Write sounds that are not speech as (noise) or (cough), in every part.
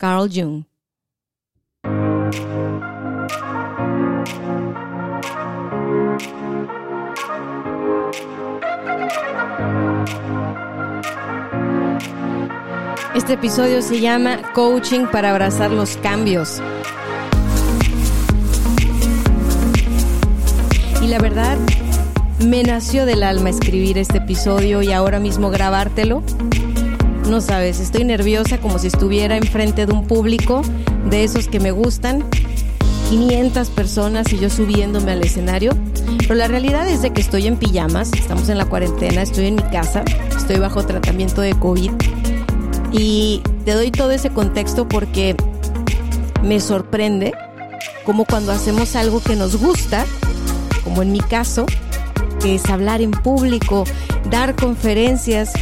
Carl Jung. Este episodio se llama Coaching para abrazar los cambios. Y la verdad, me nació del alma escribir este episodio y ahora mismo grabártelo no sabes, estoy nerviosa como si estuviera enfrente de un público de esos que me gustan. 500 personas y yo subiéndome al escenario. Pero la realidad es de que estoy en pijamas, estamos en la cuarentena, estoy en mi casa, estoy bajo tratamiento de COVID. Y te doy todo ese contexto porque me sorprende como cuando hacemos algo que nos gusta, como en mi caso, que es hablar en público, dar conferencias,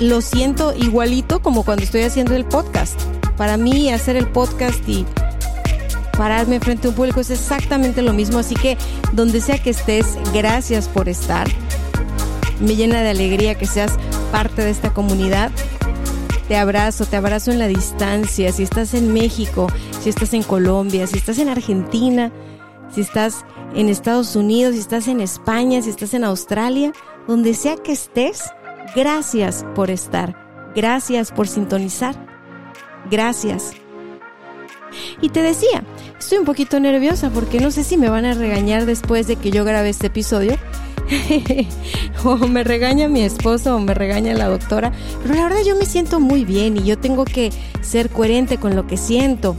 lo siento igualito como cuando estoy haciendo el podcast. Para mí hacer el podcast y pararme frente a un público es exactamente lo mismo. Así que donde sea que estés, gracias por estar. Me llena de alegría que seas parte de esta comunidad. Te abrazo, te abrazo en la distancia. Si estás en México, si estás en Colombia, si estás en Argentina, si estás en Estados Unidos, si estás en España, si estás en Australia, donde sea que estés, Gracias por estar. Gracias por sintonizar. Gracias. Y te decía, estoy un poquito nerviosa porque no sé si me van a regañar después de que yo grabe este episodio. (laughs) o me regaña mi esposo o me regaña la doctora. Pero la verdad yo me siento muy bien y yo tengo que ser coherente con lo que siento.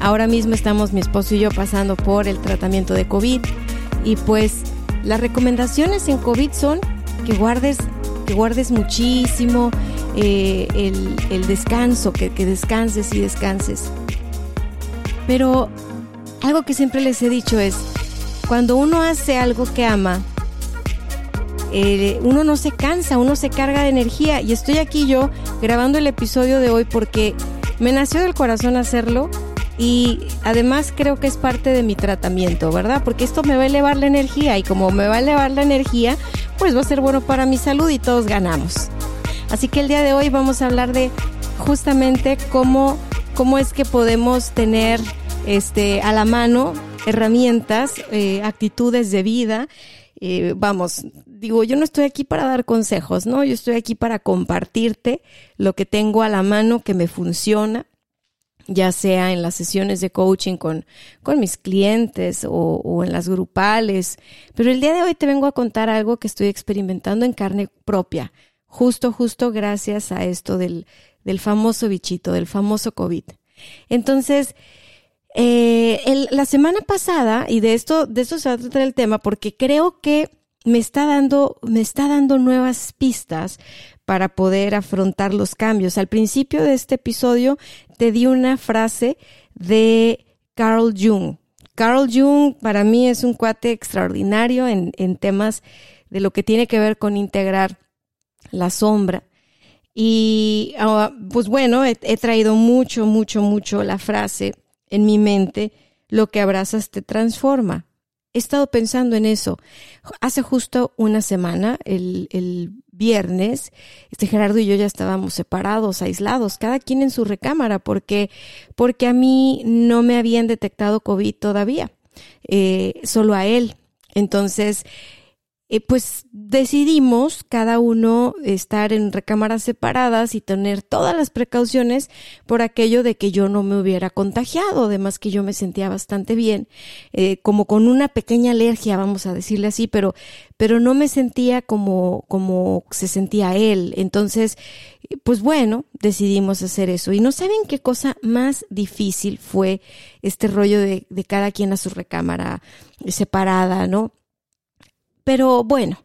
Ahora mismo estamos mi esposo y yo pasando por el tratamiento de COVID y pues las recomendaciones en COVID son que guardes que guardes muchísimo eh, el, descanso, que, descanses y descanses. Pero algo que siempre les he dicho es, cuando uno hace algo que ama, eh, uno no se cansa, uno se carga de energía. Y estoy aquí yo grabando el episodio de hoy porque me nació del corazón hacerlo y además creo que es parte de mi tratamiento, ¿verdad? Porque esto me va a elevar la energía y como me va a elevar la energía, pues va a ser bueno para mi salud y todos ganamos. Así que el día de hoy vamos a hablar de justamente cómo, cómo es que podemos tener este, a la mano herramientas, eh, actitudes de vida. Eh, vamos, digo, yo no estoy aquí para dar consejos, ¿no? Yo estoy aquí para compartirte lo que tengo a la mano que me funciona, ya sea en las sesiones de coaching con, con mis clientes o, o, en las grupales. Pero el día de hoy te vengo a contar algo que estoy experimentando en carne propia, justo, justo gracias a esto del, del famoso bichito, del famoso COVID. Entonces, eh, el, la semana pasada, y de esto, de esto se va a tratar el tema, porque creo que me está dando, me está dando nuevas pistas para poder afrontar los cambios. Al principio de este episodio te di una frase de Carl Jung. Carl Jung para mí es un cuate extraordinario en, temas de lo que tiene que ver con integrar la sombra. Y ah, pues bueno, he, he, traído mucho, mucho, mucho la frase en mi mente, lo que abrazas te transforma. He estado pensando en eso. Hace justo una semana, el, el viernes, este Gerardo y yo ya estábamos separados, aislados, cada quien en su recámara, porque, porque a mí no me habían detectado COVID todavía, eh, solo a él. Entonces, eh, pues decidimos cada uno estar en recámaras separadas y tener todas las precauciones por aquello de que yo no me hubiera contagiado, además que yo me sentía bastante bien, eh, como con una pequeña alergia, vamos a decirle así, pero, pero no me sentía como, como se sentía él. Entonces, pues bueno, decidimos hacer eso. Y no saben qué cosa más difícil fue este rollo de, de cada quien a su recámara separada, ¿no? Pero bueno,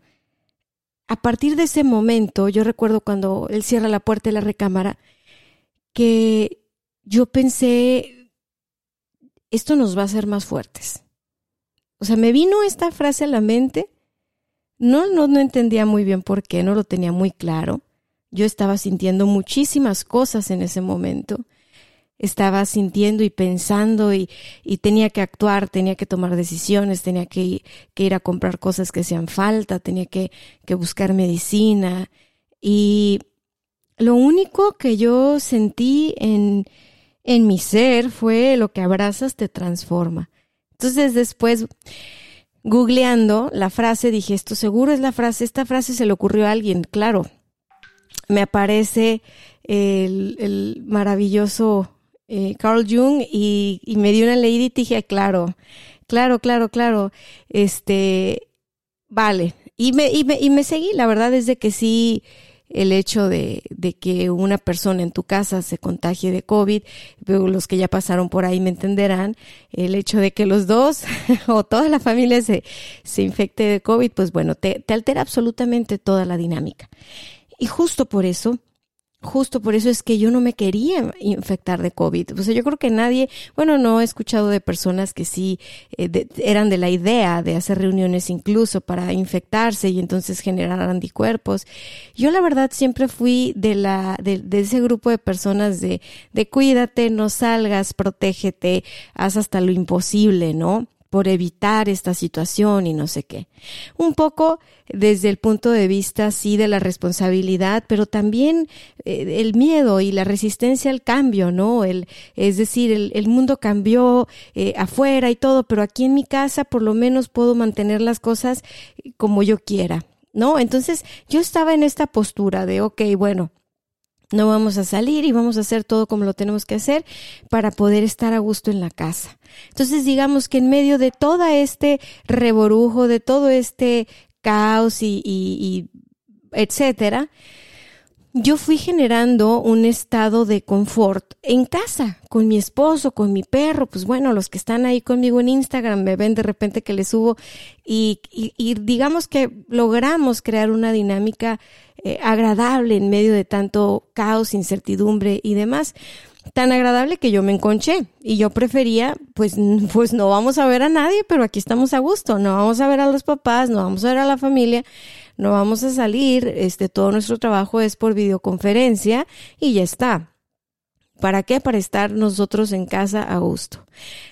a partir de ese momento, yo recuerdo cuando él cierra la puerta de la recámara, que yo pensé, esto nos va a hacer más fuertes. O sea, me vino esta frase a la mente, no, no, no entendía muy bien por qué, no lo tenía muy claro. Yo estaba sintiendo muchísimas cosas en ese momento estaba sintiendo y pensando y, tenía que actuar, tenía que tomar decisiones, tenía que, ir a comprar cosas que hacían falta, tenía que, que buscar medicina. Y lo único que yo sentí en, en mi ser fue lo que abrazas te transforma. Entonces después, googleando la frase, dije, esto seguro es la frase, esta frase se le ocurrió a alguien, claro. Me aparece el, el maravilloso eh, Carl Jung y, me dio una lady y dije, claro, claro, claro, claro, este, vale. Y me, y me, y me seguí, la verdad es de que sí, el hecho de, de, que una persona en tu casa se contagie de COVID, los que ya pasaron por ahí me entenderán, el hecho de que los dos (laughs) o toda la familia se, se infecte de COVID, pues bueno, te altera absolutamente toda la dinámica. Y justo por eso, justo por eso es que yo no me quería infectar de COVID. O sea, yo creo que nadie, bueno, no he escuchado de personas que sí eh, eran de la idea de hacer reuniones incluso para infectarse y entonces generar anticuerpos. Yo la verdad siempre fui de la, de, de ese grupo de personas de, de cuídate, no salgas, protégete, haz hasta lo imposible, ¿no? Por evitar esta situación y no sé qué. Un poco desde el punto de vista, sí, de la responsabilidad, pero también eh, el miedo y la resistencia al cambio, ¿no? El, es decir, el, mundo cambió eh, afuera y todo, pero aquí en mi casa por lo menos puedo mantener las cosas como yo quiera, ¿no? Entonces yo estaba en esta postura de, ok, bueno, no vamos a salir y vamos a hacer todo como lo tenemos que hacer para poder estar a gusto en la casa. Entonces digamos que en medio de todo este reborujo, de todo este caos y, y, etcétera, yo fui generando un estado de confort en casa, con mi esposo, con mi perro, pues bueno, los que están ahí conmigo en Instagram me ven de repente que les subo y, y digamos que logramos crear una dinámica eh, agradable en medio de tanto caos, incertidumbre y demás. Tan agradable que yo me enconché y yo prefería, pues, pues no vamos a ver a nadie, pero aquí estamos a gusto, no vamos a ver a los papás, no vamos a ver a la familia, no vamos a salir, este, todo nuestro trabajo es por videoconferencia y ya está. ¿Para qué? Para estar nosotros en casa a gusto.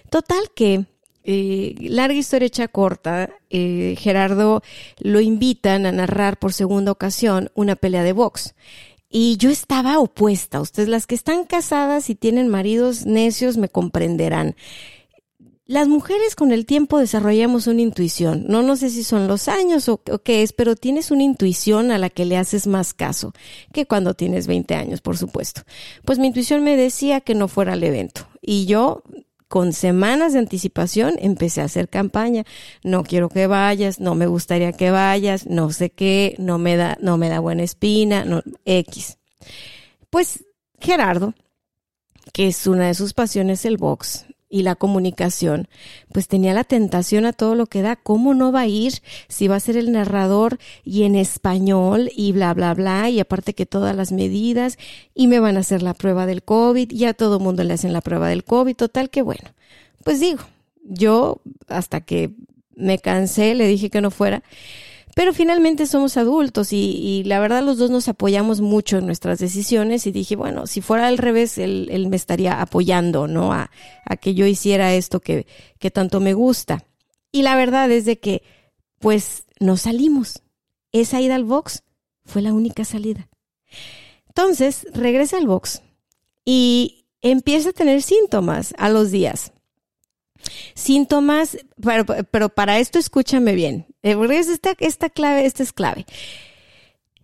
Total que eh, larga historia hecha corta, eh, Gerardo lo invitan a narrar por segunda ocasión una pelea de box. Y yo estaba opuesta. Ustedes, las que están casadas y tienen maridos necios, me comprenderán. Las mujeres con el tiempo desarrollamos una intuición. No, no sé si son los años o, qué es, pero tienes una intuición a la que le haces más caso que cuando tienes 20 años, por supuesto. Pues mi intuición me decía que no fuera al evento. Y yo con semanas de anticipación empecé a hacer campaña. No quiero que vayas, no me gustaría que vayas, no sé qué, no me da, no me da buena espina, no, X. Pues Gerardo, que es una de sus pasiones el box, y la comunicación, pues tenía la tentación a todo lo que da. ¿Cómo no va a ir si va a ser el narrador y en español y bla, bla, bla? Y aparte que todas las medidas y me van a hacer la prueba del COVID y a todo mundo le hacen la prueba del COVID. Total que bueno, pues digo, yo hasta que me cansé le dije que no fuera. Pero finalmente somos adultos y, la verdad los dos nos apoyamos mucho en nuestras decisiones y dije, bueno, si fuera al revés, él, me estaría apoyando, ¿no? A, que yo hiciera esto que, que tanto me gusta. Y la verdad es de que, pues, no salimos. Esa ida al box fue la única salida. Entonces, regresa al box y empieza a tener síntomas a los días. Síntomas, pero, pero para esto escúchame bien eh, esta, esta clave, esta es clave.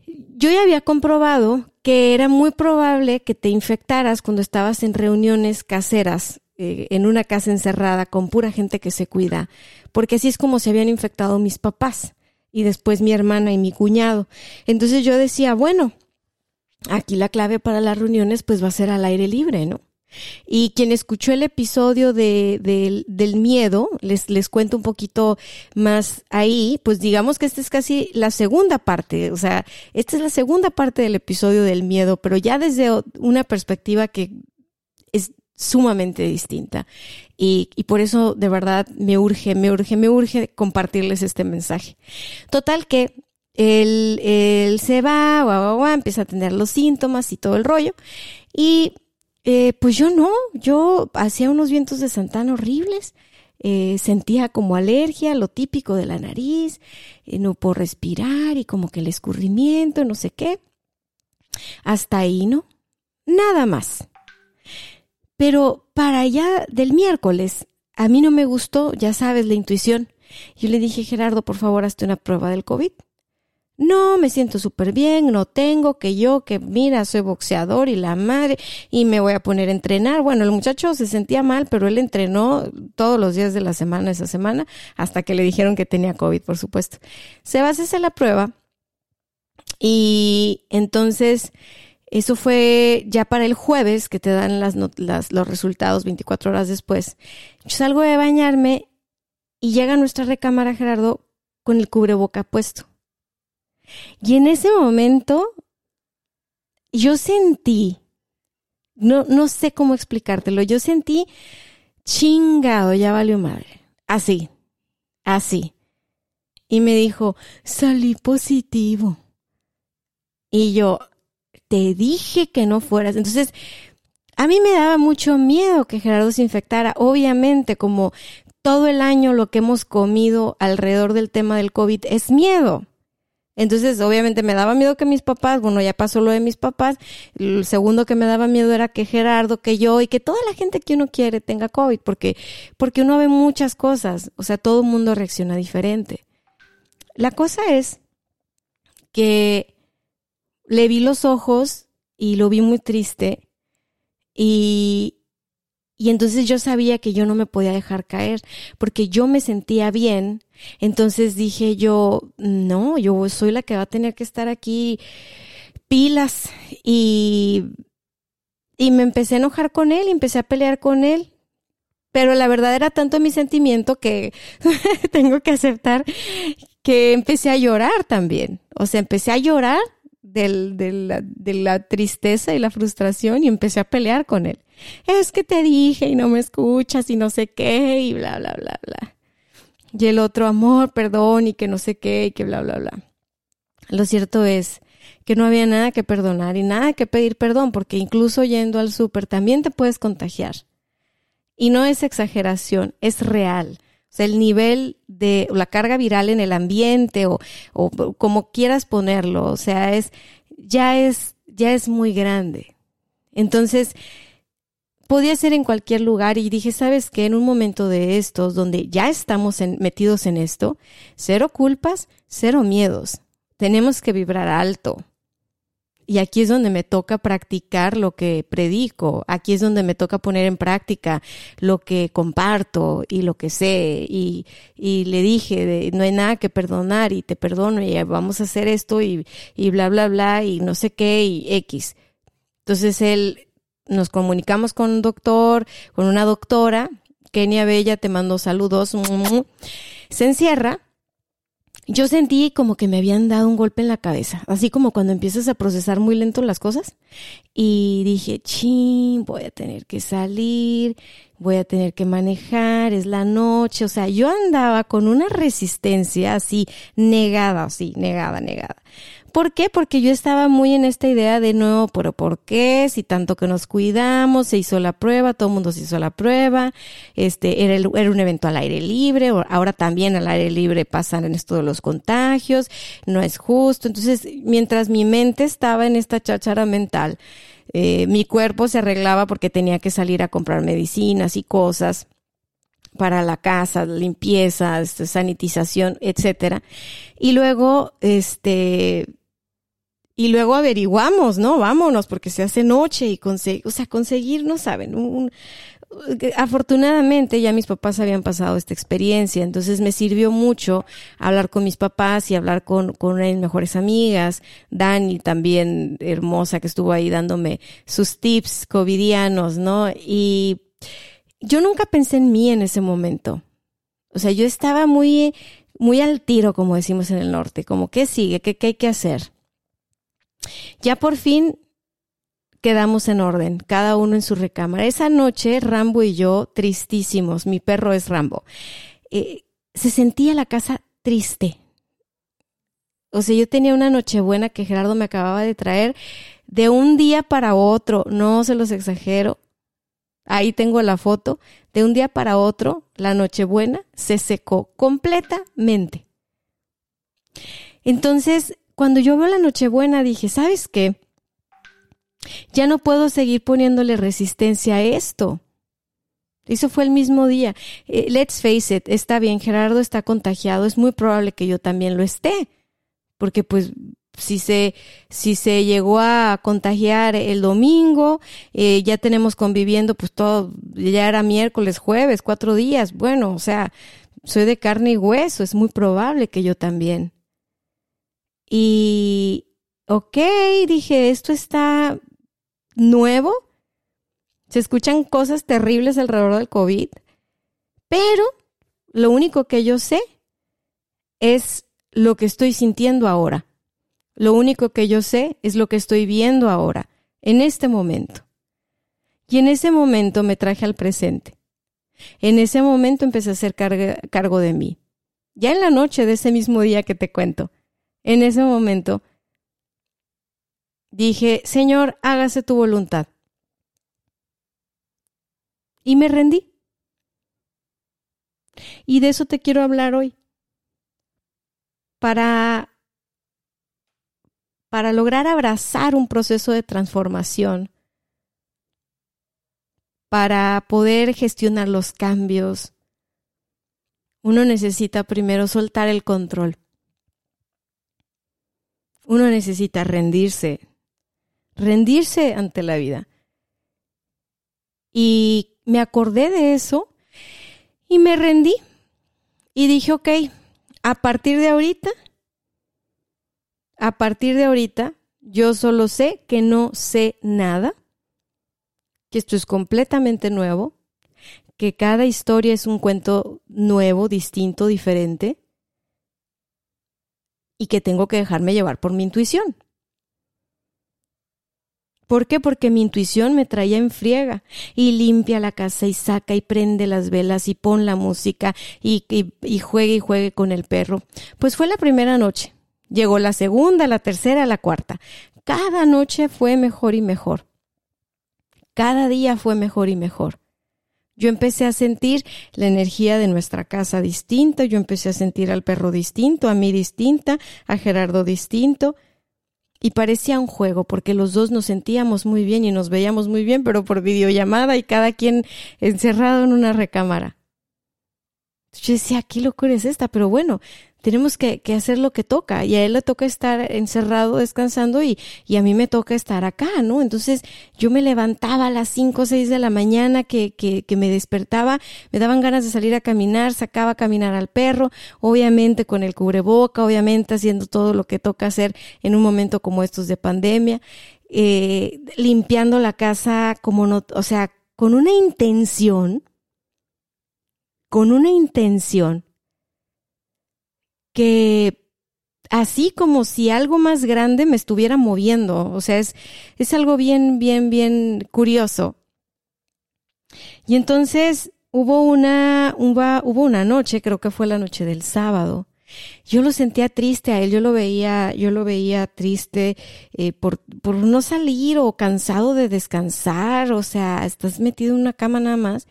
Yo ya había comprobado que era muy probable que te infectaras cuando estabas en reuniones caseras, eh, en una casa encerrada con pura gente que se cuida, porque así es como se habían infectado mis papás y después mi hermana y mi cuñado. Entonces yo decía, bueno, aquí la clave para las reuniones pues va a ser al aire libre, ¿no? Y quien escuchó el episodio de, del miedo, les, les cuento un poquito más ahí, pues digamos que esta es casi la segunda parte, o sea, esta es la segunda parte del episodio del miedo, pero ya desde una perspectiva que es sumamente distinta. Y, y, por eso de verdad me urge, me urge, me urge compartirles este mensaje. Total que él, él se va, guau, guau, empieza a tener los síntomas y todo el rollo. Y eh, pues yo no, yo hacía unos vientos de Santana horribles. Eh, sentía como alergia, lo típico de la nariz, eh, no puedo respirar y como que el escurrimiento, no sé qué. Hasta ahí, ¿no? Nada más. Pero para allá del miércoles, a mí no me gustó, ya sabes, la intuición. Yo le dije, Gerardo, por favor, hazte una prueba del COVID. No, me siento súper bien, no tengo que yo, que mira, soy boxeador y la madre, y me voy a poner a entrenar. Bueno, el muchacho se sentía mal, pero él entrenó todos los días de la semana esa semana, hasta que le dijeron que tenía COVID, por supuesto. Se va a hacer la prueba, y entonces, eso fue ya para el jueves, que te dan las, las, los resultados 24 horas después. Yo salgo de bañarme y llega a nuestra recámara Gerardo con el cubreboca puesto. Y en ese momento yo sentí, no, no sé cómo explicártelo, yo sentí chingado, ya valió madre. Así, así. Y me dijo, salí positivo. Y yo, te dije que no fueras. Entonces, a mí me daba mucho miedo que Gerardo se infectara. Obviamente, como todo el año lo que hemos comido alrededor del tema del COVID es miedo. Entonces, obviamente me daba miedo que mis papás, bueno, ya pasó lo de mis papás, el segundo que me daba miedo era que Gerardo, que yo y que toda la gente que uno quiere tenga COVID, porque, porque uno ve muchas cosas, o sea, todo el mundo reacciona diferente. La cosa es que le vi los ojos y lo vi muy triste y, y entonces yo sabía que yo no me podía dejar caer porque yo me sentía bien. Entonces dije yo, no, yo soy la que va a tener que estar aquí pilas y, y me empecé a enojar con él y empecé a pelear con él. Pero la verdad era tanto mi sentimiento que (laughs) tengo que aceptar que empecé a llorar también. O sea, empecé a llorar del, de, la, de la tristeza y la frustración y empecé a pelear con él. Es que te dije y no me escuchas y no sé qué y bla, bla, bla, bla. Y el otro amor, perdón y que no sé qué y que bla, bla, bla. Lo cierto es que no había nada que perdonar y nada que pedir perdón porque incluso yendo al súper también te puedes contagiar. Y no es exageración, es real. O sea, el nivel de la carga viral en el ambiente o, o como quieras ponerlo, o sea, es, ya es, ya es muy grande. Entonces, podía ser en cualquier lugar y dije, ¿sabes qué? En un momento de estos, donde ya estamos metidos en esto, cero culpas, cero miedos. Tenemos que vibrar alto. Y aquí es donde me toca practicar lo que predico, aquí es donde me toca poner en práctica lo que comparto y lo que sé. Y, y le dije, no hay nada que perdonar y te perdono y vamos a hacer esto y, y bla, bla, bla y no sé qué y X. Entonces él, nos comunicamos con un doctor, con una doctora, Kenia Bella, te mando saludos, se encierra yo sentí como que me habían dado un golpe en la cabeza, así como cuando empiezas a procesar muy lento las cosas. Y dije, chin, voy a tener que salir, voy a tener que manejar, es la noche. O sea, yo andaba con una resistencia así, negada, así, negada, negada. ¿Por qué? Porque yo estaba muy en esta idea de no, pero ¿por qué? Si tanto que nos cuidamos, se hizo la prueba, todo el mundo se hizo la prueba, este, era, era un evento al aire libre, ahora también al aire libre pasan en esto de los contagios, no es justo. Entonces, mientras mi mente estaba en esta cháchara mental, eh, mi cuerpo se arreglaba porque tenía que salir a comprar medicinas y cosas para la casa, limpieza, este, sanitización, etcétera. Y luego, este, y luego averiguamos, ¿no? Vámonos, porque se hace noche y conseguir, o sea, conseguir, no saben, un, afortunadamente ya mis papás habían pasado esta experiencia, entonces me sirvió mucho hablar con mis papás y hablar con, con mis mejores amigas, Dani también hermosa que estuvo ahí dándome sus tips covidianos, ¿no? Y yo nunca pensé en mí en ese momento. O sea, yo estaba muy, muy al tiro, como decimos en el norte, como qué sigue, qué, qué hay que hacer. Ya por fin quedamos en orden, cada uno en su recámara. Esa noche, Rambo y yo, tristísimos, mi perro es Rambo, eh, se sentía la casa triste. O sea, yo tenía una nochebuena que Gerardo me acababa de traer de un día para otro, no se los exagero. Ahí tengo la foto. De un día para otro, la Nochebuena se secó completamente. Entonces, cuando yo veo la Nochebuena, dije, ¿sabes qué? Ya no puedo seguir poniéndole resistencia a esto. Eso fue el mismo día. Eh, let's face it, está bien, Gerardo está contagiado, es muy probable que yo también lo esté, porque pues si se, si se llegó a contagiar el domingo, eh, ya tenemos conviviendo pues todo, ya era miércoles, jueves, cuatro días, bueno, o sea, soy de carne y hueso, es muy probable que yo también. Y, ok, dije, esto está nuevo. Se escuchan cosas terribles alrededor del COVID, pero lo único que yo sé es lo que estoy sintiendo ahora. Lo único que yo sé es lo que estoy viendo ahora, en este momento. Y en ese momento me traje al presente. En ese momento empecé a hacer cargo de mí. Ya en la noche de ese mismo día que te cuento, en ese momento dije, Señor, hágase tu voluntad. Y me rendí. Y de eso te quiero hablar hoy. Para, para lograr abrazar un proceso de transformación, para poder gestionar los cambios, uno necesita primero soltar el control. Uno necesita rendirse, rendirse ante la vida. Y me acordé de eso y me rendí. Y dije, ok, a partir de ahorita, a partir de ahorita, yo solo sé que no sé nada, que esto es completamente nuevo, que cada historia es un cuento nuevo, distinto, diferente, y que tengo que dejarme llevar por mi intuición. ¿Por qué? Porque mi intuición me traía en friega y limpia la casa y saca y prende las velas y pon la música y, y, y juegue y juegue con el perro. Pues fue la primera noche. Llegó la segunda, la tercera, la cuarta. Cada noche fue mejor y mejor. Cada día fue mejor y mejor. Yo empecé a sentir la energía de nuestra casa distinta, yo empecé a sentir al perro distinto, a mí distinta, a Gerardo distinto. Y parecía un juego porque los dos nos sentíamos muy bien y nos veíamos muy bien, pero por videollamada y cada quien encerrado en una recámara. Yo decía, ¿qué locura es esta? Pero bueno, tenemos que, que, hacer lo que toca y a él le toca estar encerrado descansando y, y a mí me toca estar acá, ¿no? Entonces yo me levantaba a las 5 o 6 de la mañana que, que, que me despertaba, me daban ganas de salir a caminar, sacaba a caminar al perro, obviamente con el cubreboca, obviamente haciendo todo lo que toca hacer en un momento como estos de pandemia, eh, limpiando la casa como no, o sea, con una intención, con una intención que así como si algo más grande me estuviera moviendo. O sea, es, es algo bien, bien, bien curioso. Y entonces hubo una, hubo, hubo una noche, creo que fue la noche del sábado. Yo lo sentía triste a él, yo lo veía, yo lo veía triste eh, por, por no salir o cansado de descansar, o sea, estás metido en una cama nada más.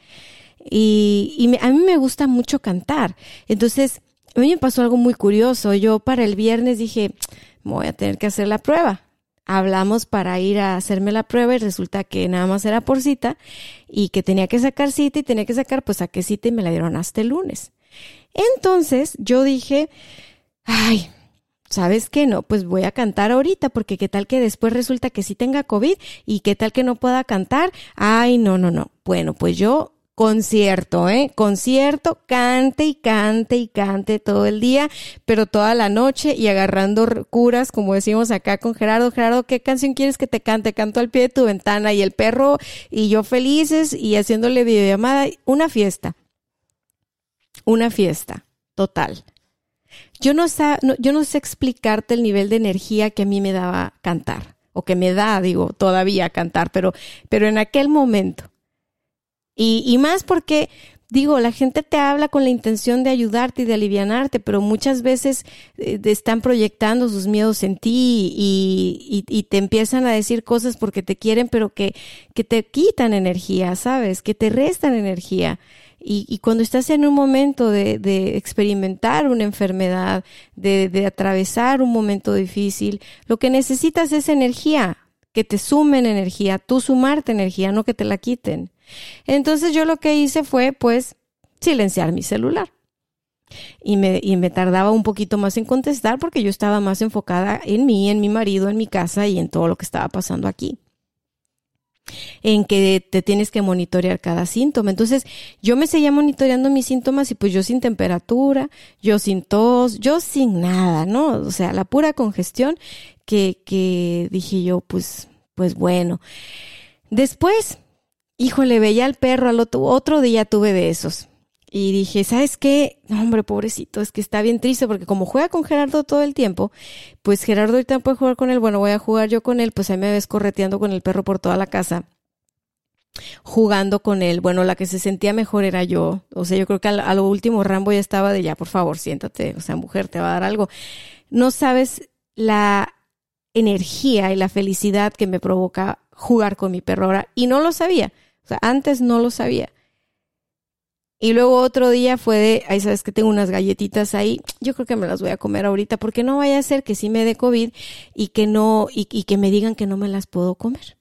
Y, y a mí me gusta mucho cantar. Entonces, mí me pasó algo muy curioso. Yo para el viernes dije, voy a tener que hacer la prueba. hablamos para ir a hacerme la prueba y resulta que nada más era por cita y que tenía que sacar cita y tenía que sacar, pues saqué cita y me la dieron hasta el lunes. Entonces yo dije, ay, ¿sabes qué? No, pues voy a cantar ahorita porque qué tal que después resulta que sí tenga COVID y qué tal que no pueda cantar. Ay, no, no, no. Bueno, pues yo concierto, ¿eh? Concierto, cante y cante y cante todo el día, pero toda la noche y agarrando curas, como decimos acá con Gerardo. Gerardo, ¿qué canción quieres que te cante? Canto al pie de tu ventana y el perro y yo felices y haciéndole videollamada. Una fiesta. Una fiesta. Total. Yo no, sé, yo no sé explicarte el nivel de energía que a mí me daba cantar, o que me da, digo, todavía cantar, pero, pero en aquel momento y, y más porque, digo, la gente te habla con la intención de ayudarte y de alivianarte, pero muchas veces eh, están proyectando sus miedos en ti y, y, te empiezan a decir cosas porque te quieren, pero que, que te quitan energía, ¿sabes? Que te restan energía. Y, y, cuando estás en un momento de, de experimentar una enfermedad, de, de, atravesar un momento difícil, lo que necesitas es energía, que te sumen energía, tú sumarte energía, no que te la quiten. Entonces yo lo que hice fue pues silenciar mi celular. Y me, y me tardaba un poquito más en contestar porque yo estaba más enfocada en mí, en mi marido, en mi casa y en todo lo que estaba pasando aquí en que te tienes que monitorear cada síntoma. Entonces, yo me seguía monitoreando mis síntomas y pues yo sin temperatura, yo sin tos, yo sin nada, ¿no? O sea, la pura congestión que, que dije yo, pues, pues bueno. Después, híjole, veía al perro, al otro, otro día tuve de esos. Y dije, ¿sabes qué? hombre, pobrecito, es que está bien triste porque como juega con Gerardo todo el tiempo, pues Gerardo ahorita puede jugar con él, bueno, voy a jugar yo con él, pues ahí me ves correteando con el perro por toda la casa jugando con él. Bueno, la que se sentía mejor era yo. O sea, yo creo que a lo último Rambo ya estaba de ya, por favor, siéntate. O sea, mujer, te va a dar algo. No sabes la energía y la felicidad que me provoca jugar con mi perro ahora. Y no lo sabía. O sea, antes no lo sabía. Y luego otro día fue de, ahí sabes que tengo unas galletitas ahí, yo creo que me las voy a comer ahorita porque no vaya a ser que sí me dé COVID y que no, y, y que me digan que no me las puedo comer.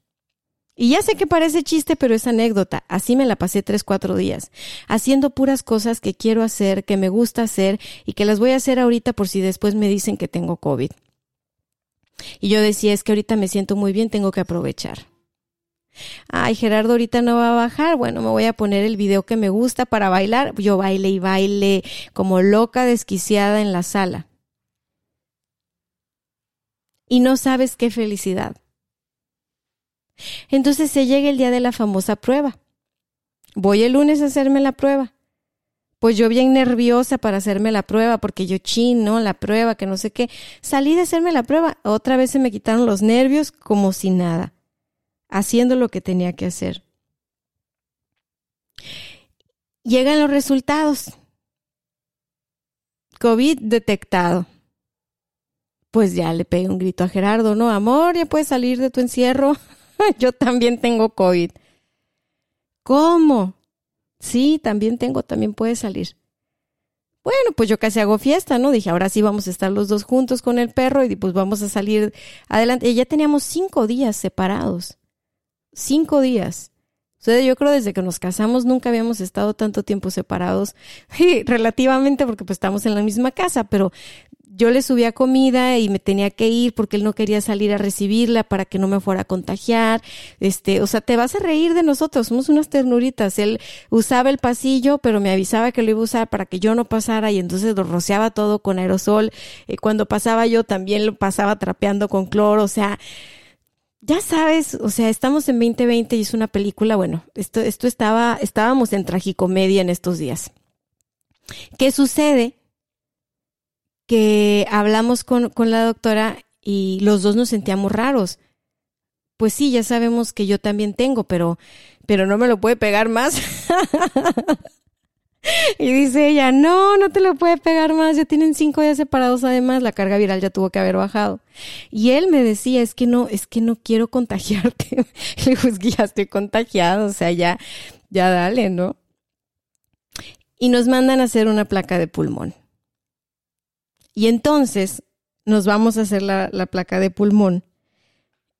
Y ya sé que parece chiste, pero es anécdota. Así me la pasé tres, cuatro días, haciendo puras cosas que quiero hacer, que me gusta hacer y que las voy a hacer ahorita por si después me dicen que tengo COVID. Y yo decía, es que ahorita me siento muy bien, tengo que aprovechar. Ay, Gerardo ahorita no va a bajar. Bueno, me voy a poner el video que me gusta para bailar. Yo baile y baile como loca desquiciada en la sala. Y no sabes qué felicidad. Entonces se llega el día de la famosa prueba. Voy el lunes a hacerme la prueba. Pues yo bien nerviosa para hacerme la prueba, porque yo chino, la prueba, que no sé qué. Salí de hacerme la prueba. Otra vez se me quitaron los nervios como si nada haciendo lo que tenía que hacer. Llegan los resultados. COVID detectado. Pues ya le pegué un grito a Gerardo, no, amor, ya puedes salir de tu encierro. (laughs) Yo también tengo COVID. ¿Cómo? Sí, también tengo, también puedes salir. Bueno, pues yo casi hago fiesta, ¿no? Dije, ahora sí vamos a estar los dos juntos con el perro y pues vamos a salir adelante. Y ya teníamos cinco días separados cinco días. O sea, yo creo desde que nos casamos nunca habíamos estado tanto tiempo separados, (laughs) relativamente porque pues estamos en la misma casa, pero yo le subía comida y me tenía que ir porque él no quería salir a recibirla para que no me fuera a contagiar. Este, o sea, te vas a reír de nosotros, somos unas ternuritas. Él usaba el pasillo, pero me avisaba que lo iba a usar para que yo no pasara y entonces lo rociaba todo con aerosol. Eh, cuando pasaba yo también lo pasaba trapeando con cloro, o sea, ya sabes, o sea, estamos en 2020 y es una película, bueno, esto, esto estaba, estábamos en tragicomedia en estos días. ¿Qué sucede? Que hablamos con, con la doctora y los dos nos sentíamos raros. Pues sí, ya sabemos que yo también tengo, pero, pero no me lo puede pegar más. (laughs) Y dice ella, no, no te lo puede pegar más, ya tienen cinco días separados además, la carga viral ya tuvo que haber bajado. Y él me decía, es que no, es que no quiero contagiarte. (laughs) Le digo, es ya estoy contagiado, o sea, ya, ya dale, ¿no? Y nos mandan a hacer una placa de pulmón. Y entonces nos vamos a hacer la, la placa de pulmón.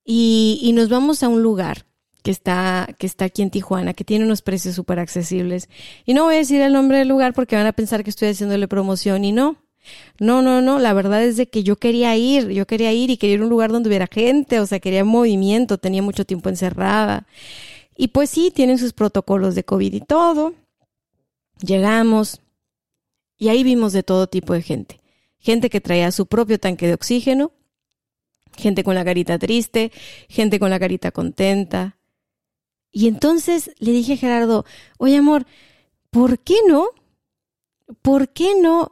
y, y nos vamos a un lugar que está, que está aquí en Tijuana, que tiene unos precios súper accesibles. Y no voy a decir el nombre del lugar porque van a pensar que estoy haciéndole promoción y no. No, no, no, la verdad es de que yo quería ir, yo quería ir y quería ir a un lugar donde hubiera gente, o sea, quería movimiento, tenía mucho tiempo encerrada. Y pues sí, tienen sus protocolos de COVID y todo. Llegamos y ahí vimos de todo tipo de gente. Gente que traía su propio tanque de oxígeno, gente con la carita triste, gente con la carita contenta, y entonces le dije a Gerardo, oye amor, ¿por qué no? ¿Por qué no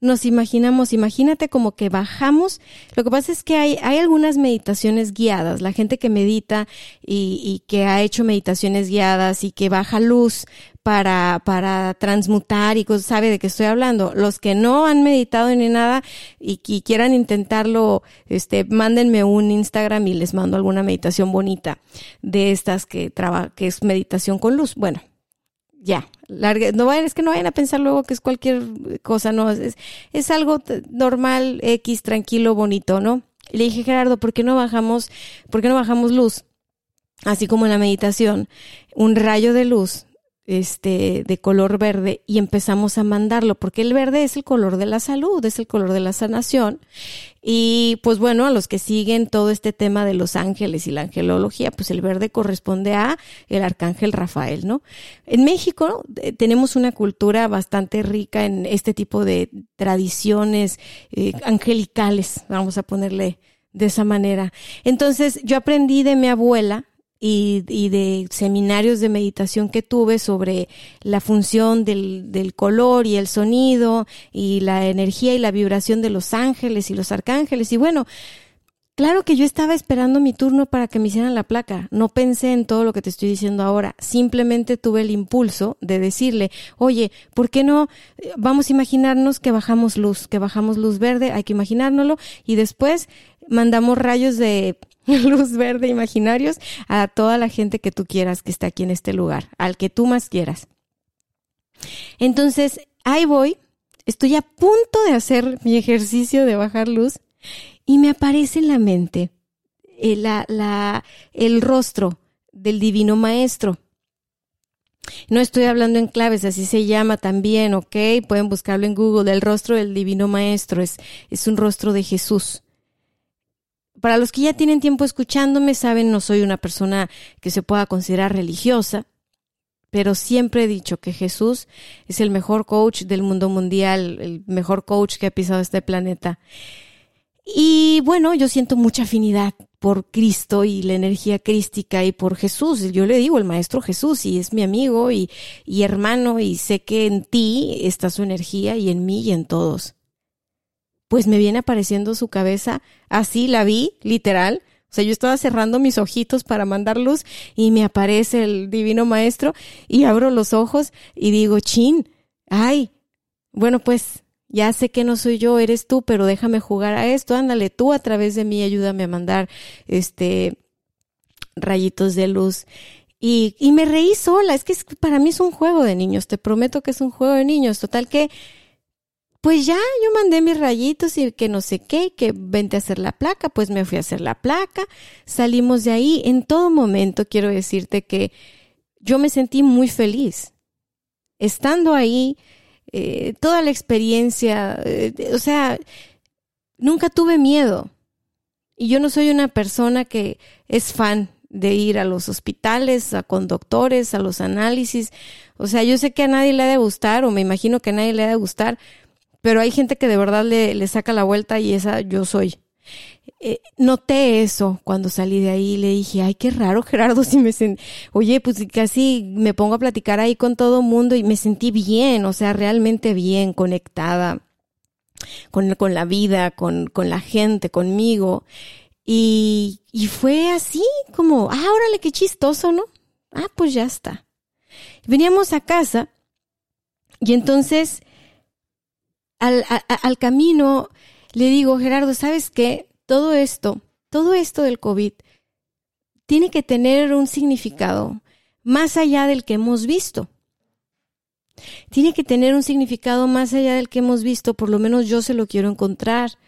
nos imaginamos? Imagínate como que bajamos. Lo que pasa es que hay, hay algunas meditaciones guiadas. La gente que medita y, y que ha hecho meditaciones guiadas y que baja luz para, para transmutar y cosas, sabe de qué estoy hablando. Los que no han meditado ni nada y, quieran intentarlo, este, mándenme un Instagram y les mando alguna meditación bonita de estas que traba, que es meditación con luz. Bueno, ya, larga, no vayan, es que no vayan a pensar luego que es cualquier cosa, no, es, es algo normal, X, tranquilo, bonito, ¿no? Le dije, Gerardo, ¿por qué no bajamos, por qué no bajamos luz? Así como en la meditación, un rayo de luz este, de color verde y empezamos a mandarlo, porque el verde es el color de la salud, es el color de la sanación. Y pues bueno, a los que siguen todo este tema de los ángeles y la angelología, pues el verde corresponde a el arcángel Rafael, ¿no? En México eh, tenemos una cultura bastante rica en este tipo de tradiciones eh, angelicales, vamos a ponerle de esa manera. Entonces yo aprendí de mi abuela, y, y, de seminarios de meditación que tuve sobre la función del, del, color y el sonido y la energía y la vibración de los ángeles y los arcángeles. Y bueno, claro que yo estaba esperando mi turno para que me hicieran la placa. No pensé en todo lo que te estoy diciendo ahora. Simplemente tuve el impulso de decirle, oye, ¿por qué no vamos a imaginarnos que bajamos luz, que bajamos luz verde? Hay que imaginárnoslo y después mandamos rayos de (laughs) luz verde imaginarios a toda la gente que tú quieras que está aquí en este lugar, al que tú más quieras. Entonces, ahí voy, estoy a punto de hacer mi ejercicio de bajar luz y me aparece en la mente el, eh, la, la, el rostro del divino maestro. No estoy hablando en claves, así se llama también, ¿ok? Pueden buscarlo en Google. El rostro del divino maestro es, es un rostro de Jesús para los que ya tienen tiempo escuchándome, saben, no soy una persona que se pueda considerar religiosa, pero siempre he dicho que Jesús es el mejor coach del mundo mundial, el mejor coach que ha pisado este planeta. Y bueno, yo siento mucha afinidad por Cristo y la energía crística y por Jesús. Yo le digo el Maestro Jesús y es mi amigo y, y hermano y sé que en ti está su energía y en mí y en todos pues me viene apareciendo su cabeza, así la vi, literal. O sea, yo estaba cerrando mis ojitos para mandar luz y me aparece el divino maestro y abro los ojos y digo, chin, ay, bueno, pues ya sé que no soy yo, eres tú, pero déjame jugar a esto, ándale tú a través de mí, ayúdame a mandar este rayitos de luz. Y, y me reí sola, es que para mí es un juego de niños, te prometo que es un juego de niños, total que pues ya, yo mandé mis rayitos y que no sé qué, que vente a hacer la placa, pues me fui a hacer la placa, salimos de ahí. En todo momento quiero decirte que yo me sentí muy feliz. Estando ahí, eh, toda la experiencia, eh, o sea, nunca tuve miedo. Y yo no soy una persona que es fan de ir a los hospitales, a conductores, a los análisis. O sea, yo sé que a nadie le ha de gustar, o me imagino que a nadie le ha de gustar, pero hay gente que de verdad le, le saca la vuelta y esa yo soy. Eh, noté eso cuando salí de ahí le dije, ay, qué raro Gerardo, (laughs) si me sentí, oye, pues casi me pongo a platicar ahí con todo mundo y me sentí bien, o sea, realmente bien, conectada con, con la vida, con, con la gente, conmigo. Y, y fue así como, ah, órale, qué chistoso, ¿no? Ah, pues ya está. Veníamos a casa y entonces al, al camino le digo, Gerardo, ¿sabes qué? Todo esto, todo esto del COVID tiene que tener un significado más allá del que hemos visto. Tiene que tener un significado más allá del que hemos visto, por lo menos yo se lo quiero encontrar.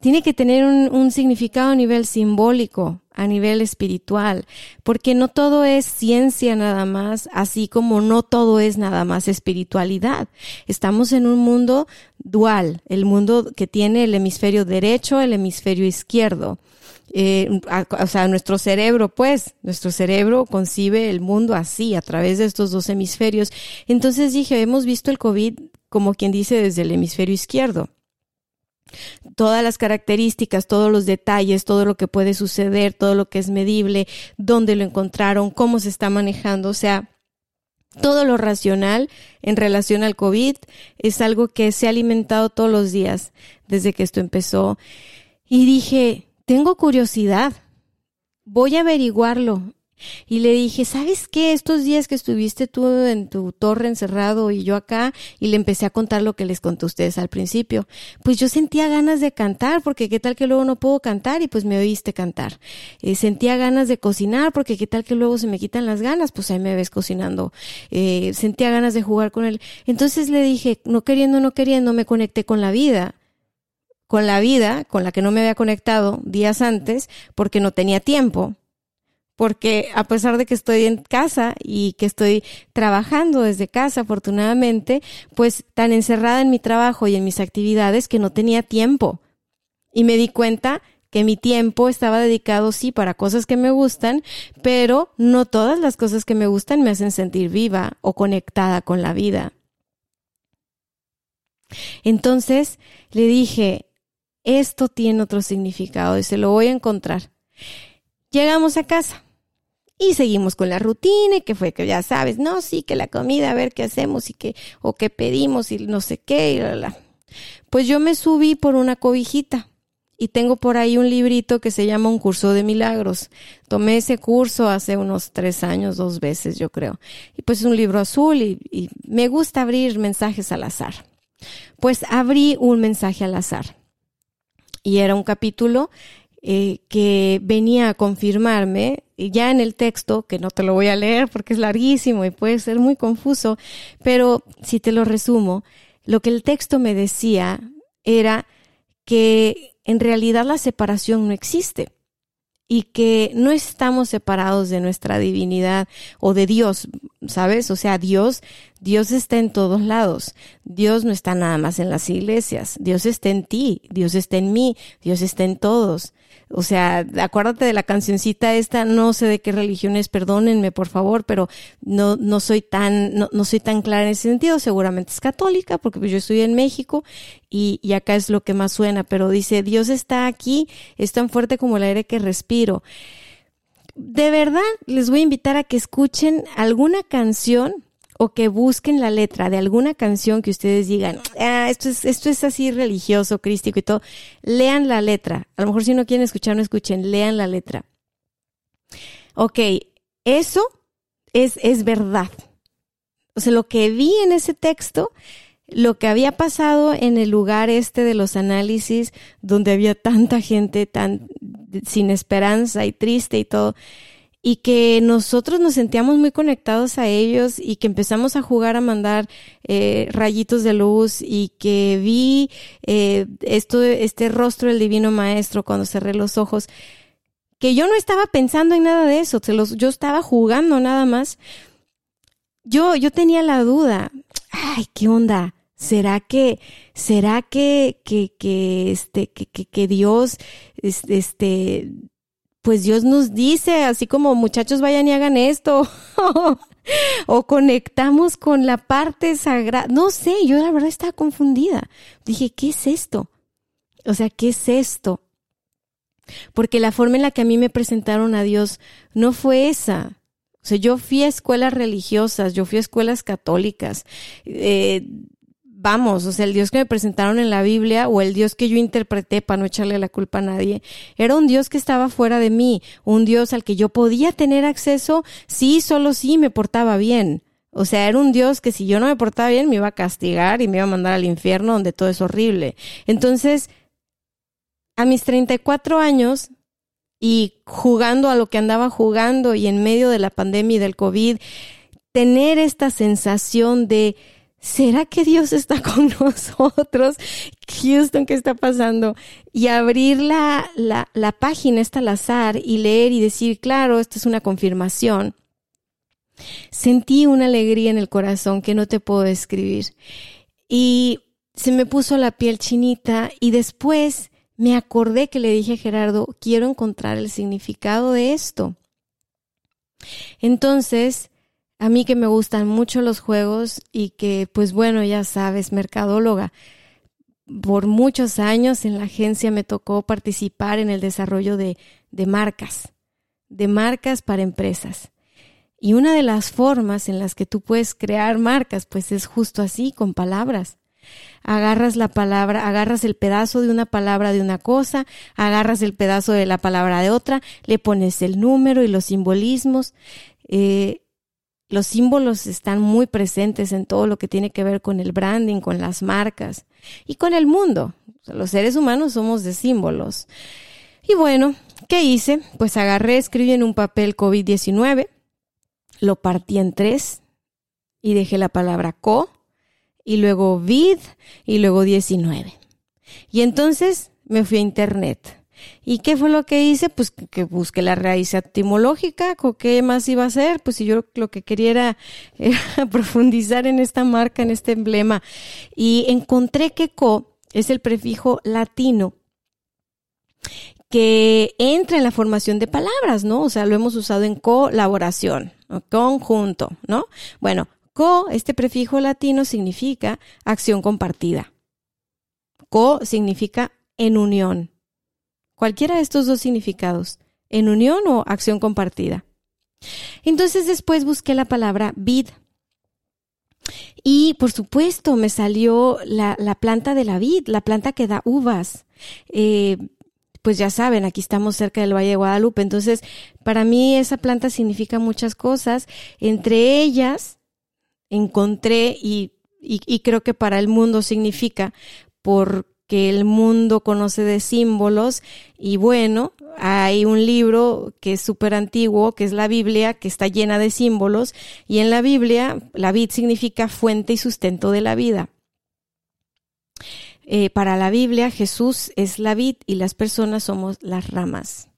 Tiene que tener un, un significado a nivel simbólico. A nivel espiritual, porque no todo es ciencia nada más, así como no todo es nada más espiritualidad. Estamos en un mundo dual, el mundo que tiene el hemisferio derecho, el hemisferio izquierdo. Eh, o sea, nuestro cerebro, pues, nuestro cerebro concibe el mundo así, a través de estos dos hemisferios. Entonces dije, hemos visto el COVID, como quien dice, desde el hemisferio izquierdo todas las características, todos los detalles, todo lo que puede suceder, todo lo que es medible, dónde lo encontraron, cómo se está manejando, o sea, todo lo racional en relación al COVID es algo que se ha alimentado todos los días desde que esto empezó. Y dije, tengo curiosidad, voy a averiguarlo. Y le dije, ¿sabes qué? Estos días que estuviste tú en tu torre encerrado y yo acá, y le empecé a contar lo que les conté a ustedes al principio, pues yo sentía ganas de cantar, porque qué tal que luego no puedo cantar y pues me oíste cantar. Eh, sentía ganas de cocinar, porque qué tal que luego se me quitan las ganas, pues ahí me ves cocinando. Eh, sentía ganas de jugar con él. Entonces le dije, no queriendo, no queriendo, me conecté con la vida con la vida con la que no me había conectado días antes porque no tenía tiempo porque a pesar de que estoy en casa y que estoy trabajando desde casa, afortunadamente, pues tan encerrada en mi trabajo y en mis actividades que no tenía tiempo. Y me di cuenta que mi tiempo estaba dedicado sí para cosas que me gustan, pero no todas las cosas que me gustan me hacen sentir viva o conectada con la vida. Entonces le dije, esto tiene otro significado y se lo voy a encontrar. Llegamos a casa y seguimos con la rutina y que fue que ya sabes, no, sí, que la comida, a ver qué hacemos y que, o qué pedimos y no sé qué, y la, la. Pues yo me subí por una cobijita y tengo por ahí un librito que se llama Un curso de milagros. Tomé ese curso hace unos tres años, dos veces yo creo. Y pues es un libro azul y, y me gusta abrir mensajes al azar. Pues abrí un mensaje al azar. Y era un capítulo eh, que venía a confirmarme ya en el texto, que no te lo voy a leer porque es larguísimo y puede ser muy confuso, pero si te lo resumo, lo que el texto me decía era que en realidad la separación no existe y que no estamos separados de nuestra divinidad o de Dios, ¿sabes? O sea, Dios, Dios está en todos lados. Dios no está nada más en las iglesias. Dios está en ti, Dios está en mí, Dios está en todos. O sea, acuérdate de la cancioncita esta, no sé de qué religión es, perdónenme por favor, pero no, no soy tan, no, no soy tan clara en ese sentido, seguramente es católica, porque pues yo estoy en México y, y acá es lo que más suena, pero dice, Dios está aquí, es tan fuerte como el aire que respiro. De verdad, les voy a invitar a que escuchen alguna canción o que busquen la letra de alguna canción que ustedes digan, ah, esto es, esto es así religioso, crístico y todo, lean la letra. A lo mejor si no quieren escuchar, no escuchen, lean la letra. Ok, eso es, es verdad. O sea, lo que vi en ese texto, lo que había pasado en el lugar este de los análisis, donde había tanta gente tan sin esperanza y triste y todo, y que nosotros nos sentíamos muy conectados a ellos y que empezamos a jugar a mandar eh, rayitos de luz y que vi eh, esto, este rostro del divino maestro cuando cerré los ojos, que yo no estaba pensando en nada de eso, los, yo estaba jugando nada más. Yo, yo tenía la duda, ay, ¿qué onda? ¿Será que, será que, que, que, este, que, que, que Dios, este, pues Dios nos dice, así como muchachos vayan y hagan esto, (laughs) o conectamos con la parte sagrada. No sé, yo la verdad estaba confundida. Dije, ¿qué es esto? O sea, ¿qué es esto? Porque la forma en la que a mí me presentaron a Dios no fue esa. O sea, yo fui a escuelas religiosas, yo fui a escuelas católicas. Eh, vamos, o sea, el Dios que me presentaron en la Biblia o el Dios que yo interpreté para no echarle la culpa a nadie, era un Dios que estaba fuera de mí, un Dios al que yo podía tener acceso sí, solo sí me portaba bien. O sea, era un Dios que si yo no me portaba bien me iba a castigar y me iba a mandar al infierno donde todo es horrible. Entonces, a mis 34 años y jugando a lo que andaba jugando y en medio de la pandemia y del COVID, tener esta sensación de ¿será que Dios está (laughs) con nosotros? Houston, ¿qué está pasando? Y abrir la, la, la página esta al azar y leer y decir, claro, esta es una confirmación. Sentí una alegría en el corazón que no te puedo describir. Y se me puso la piel chinita y después me acordé que le dije a Gerardo, quiero encontrar el significado de esto. Entonces, a mí que me gustan mucho los juegos y que, pues bueno, ya sabes, mercadóloga, por muchos años en la agencia me tocó participar en el desarrollo de, de marcas, de marcas para empresas. Y una de las formas en las que tú puedes crear marcas, pues es justo así, con palabras. Agarras la palabra, agarras el pedazo de una palabra de una cosa, agarras el pedazo de la palabra de otra, le pones el número y los simbolismos. Eh, los símbolos están muy presentes en todo lo que tiene que ver con el branding, con las marcas y con el mundo. Los seres humanos somos de símbolos. Y bueno, ¿qué hice? Pues agarré, escribí en un papel COVID-19, lo partí en tres y dejé la palabra co y luego vid y luego 19. Y entonces me fui a internet ¿Y qué fue lo que hice? Pues que busqué la raíz etimológica, ¿qué más iba a hacer? Pues si yo lo que quería (laughs) era, profundizar en esta marca, en este emblema. Y encontré que co es el prefijo latino que entra en la formación de palabras, ¿no? O sea, lo hemos usado en colaboración, conjunto, ¿no? Bueno, co, este prefijo latino significa acción compartida. Co significa en unión. Cualquiera de estos dos significados, en unión o acción compartida. Entonces después busqué la palabra vid. Y por supuesto me salió la, planta de la vid, la planta que da uvas. Eh, pues ya saben, aquí estamos cerca del Valle de Guadalupe. Entonces, para mí esa planta significa muchas cosas. Entre ellas, encontré y, y creo que para el mundo significa por que el mundo conoce de símbolos y bueno, hay un libro que es súper antiguo, que es la Biblia, que está llena de símbolos y en la Biblia la vid significa fuente y sustento de la vida. Eh, para la Biblia Jesús es la vid y las personas somos las ramas.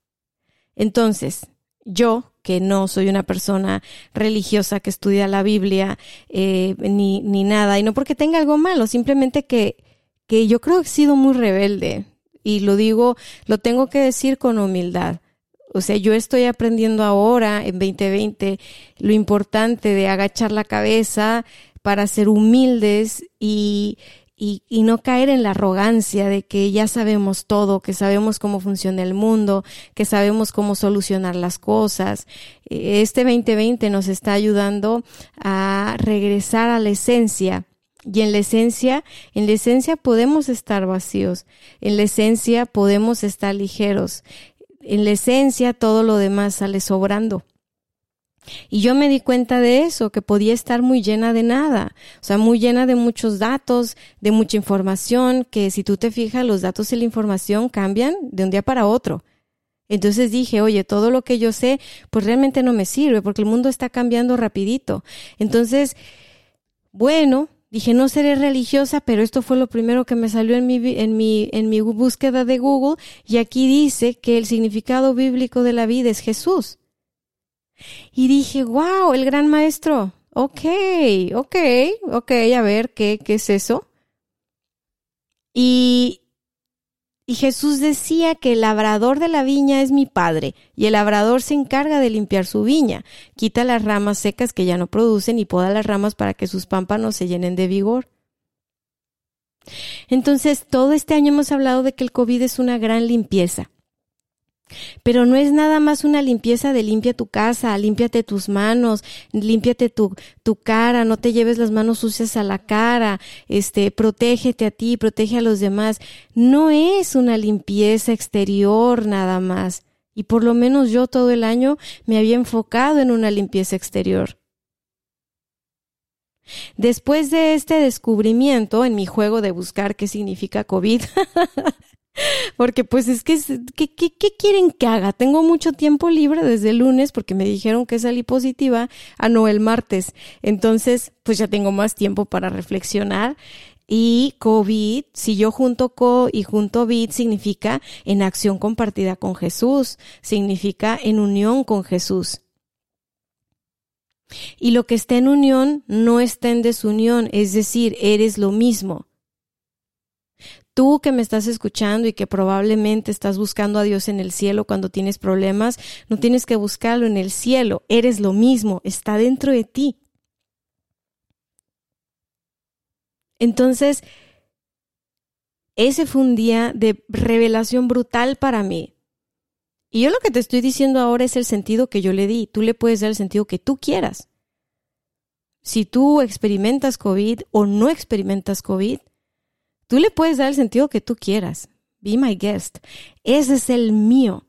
Entonces, yo, que no soy una persona religiosa que estudia la Biblia eh, ni, ni nada, y no porque tenga algo malo, simplemente que que yo creo que he sido muy rebelde y lo digo, lo tengo que decir con humildad. O sea, yo estoy aprendiendo ahora, en 2020, lo importante de agachar la cabeza para ser humildes y, y, y, no caer en la arrogancia de que ya sabemos todo, que sabemos cómo funciona el mundo, que sabemos cómo solucionar las cosas. Este 2020 nos está ayudando a regresar a la esencia y en la esencia, en la esencia podemos estar vacíos, en la esencia podemos estar ligeros, en la esencia todo lo demás sale sobrando. Y yo me di cuenta de eso, que podía estar muy llena de nada, o sea, muy llena de muchos datos, de mucha información, que si tú te fijas, los datos y la información cambian de un día para otro. Entonces dije, oye, todo lo que yo sé, pues realmente no me sirve, porque el mundo está cambiando rapidito. Entonces, bueno, Dije, no seré religiosa, pero esto fue lo primero que me salió en mi, en mi, en mi búsqueda de Google y aquí dice que el significado bíblico de la vida es Jesús. Y dije, wow, el gran maestro. Ok, ok, ok, a ver, ¿qué, qué es eso? Y, y Jesús decía que el labrador de la viña es mi padre, y el labrador se encarga de limpiar su viña, quita las ramas secas que ya no producen y poda las ramas para que sus pámpanos se llenen de vigor. Entonces, todo este año hemos hablado de que el COVID es una gran limpieza. Pero no es nada más una limpieza de limpia tu casa, límpiate tus manos, límpiate tu, tu cara, no te lleves las manos sucias a la cara, este, protégete a ti, protege a los demás. No es una limpieza exterior nada más. Y por lo menos yo todo el año me había enfocado en una limpieza exterior. Después de este descubrimiento en mi juego de buscar qué significa COVID, (laughs) Porque pues es que, ¿qué, qué, quieren que haga? Tengo mucho tiempo libre desde el lunes porque me dijeron que salí positiva, a ah, no el martes. Entonces, pues ya tengo más tiempo para reflexionar. Y COVID, si yo junto co y junto vid, significa en acción compartida con Jesús, significa en unión con Jesús. Y lo que está en unión no está en desunión, es decir, eres lo mismo. Tú que me estás escuchando y que probablemente estás buscando a Dios en el cielo cuando tienes problemas, no tienes que buscarlo en el cielo, eres lo mismo, está dentro de ti. Entonces, ese fue un día de revelación brutal para mí. Y yo lo que te estoy diciendo ahora es el sentido que yo le di. Tú le puedes dar el sentido que tú quieras. Si tú experimentas COVID o no experimentas COVID, tú le puedes dar el sentido que tú quieras. Be my guest. Ese es el mío.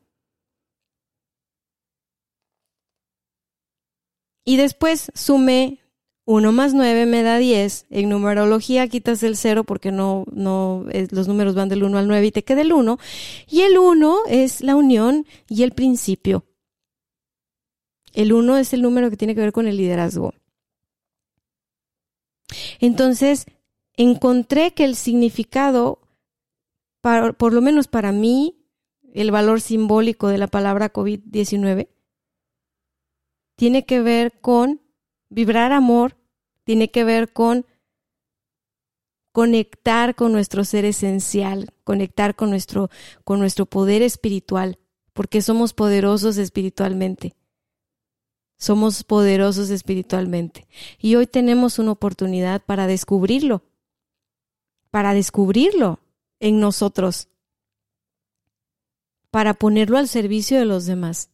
Y después sumé 1 más 9 me da 10. En numerología quitas el 0 porque no, no, los números van del 1 al 9 y te queda el 1. Y el 1 es la unión y el principio. El 1 es el número que tiene que ver con el liderazgo. Entonces, encontré que el significado, por lo menos para mí, el valor simbólico de la palabra COVID-19, tiene que ver con Vibrar amor tiene que ver con conectar con nuestro ser esencial, conectar con nuestro, con nuestro poder espiritual, porque somos poderosos espiritualmente. Somos poderosos espiritualmente. Y hoy tenemos una oportunidad para descubrirlo, para descubrirlo en nosotros, para ponerlo al servicio de los demás.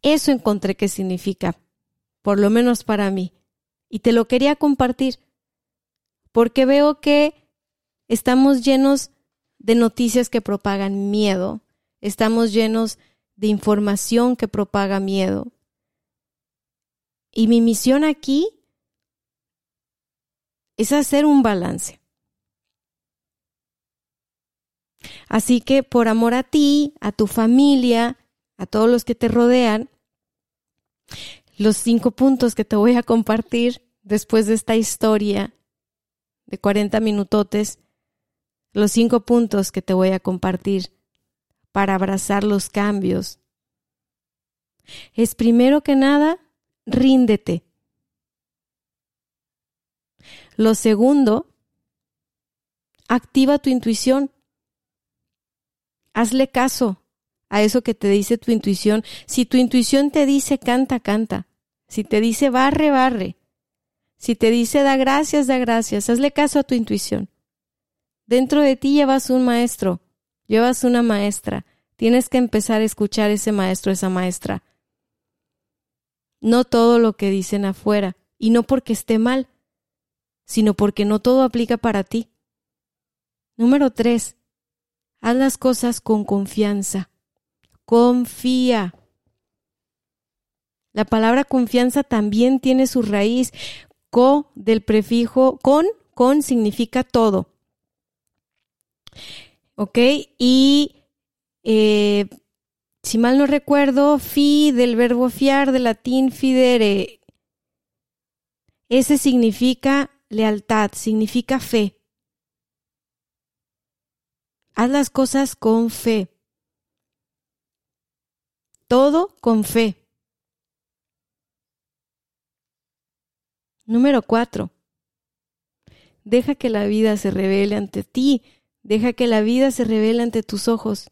Eso encontré que significa, por lo menos para mí. Y te lo quería compartir, porque veo que estamos llenos de noticias que propagan miedo, estamos llenos de información que propaga miedo. Y mi misión aquí es hacer un balance. Así que por amor a ti, a tu familia, a todos los que te rodean, los cinco puntos que te voy a compartir después de esta historia de 40 minutotes, los cinco puntos que te voy a compartir para abrazar los cambios. Es primero que nada, ríndete. Lo segundo, activa tu intuición. Hazle caso a eso que te dice tu intuición. Si tu intuición te dice canta, canta. Si te dice barre, barre. Si te dice da gracias, da gracias. Hazle caso a tu intuición. Dentro de ti llevas un maestro, llevas una maestra. Tienes que empezar a escuchar ese maestro, esa maestra. No todo lo que dicen afuera, y no porque esté mal, sino porque no todo aplica para ti. Número tres, haz las cosas con confianza confía. La palabra confianza también tiene su raíz co del prefijo con, con significa todo. ¿Ok? Y eh, si mal no recuerdo, fi del verbo fiar, del latín fidere. Ese significa lealtad, significa fe. Haz las cosas con fe. Todo con fe. Número cuatro. Deja que la vida se revele ante ti. Deja que la vida se revele ante tus ojos.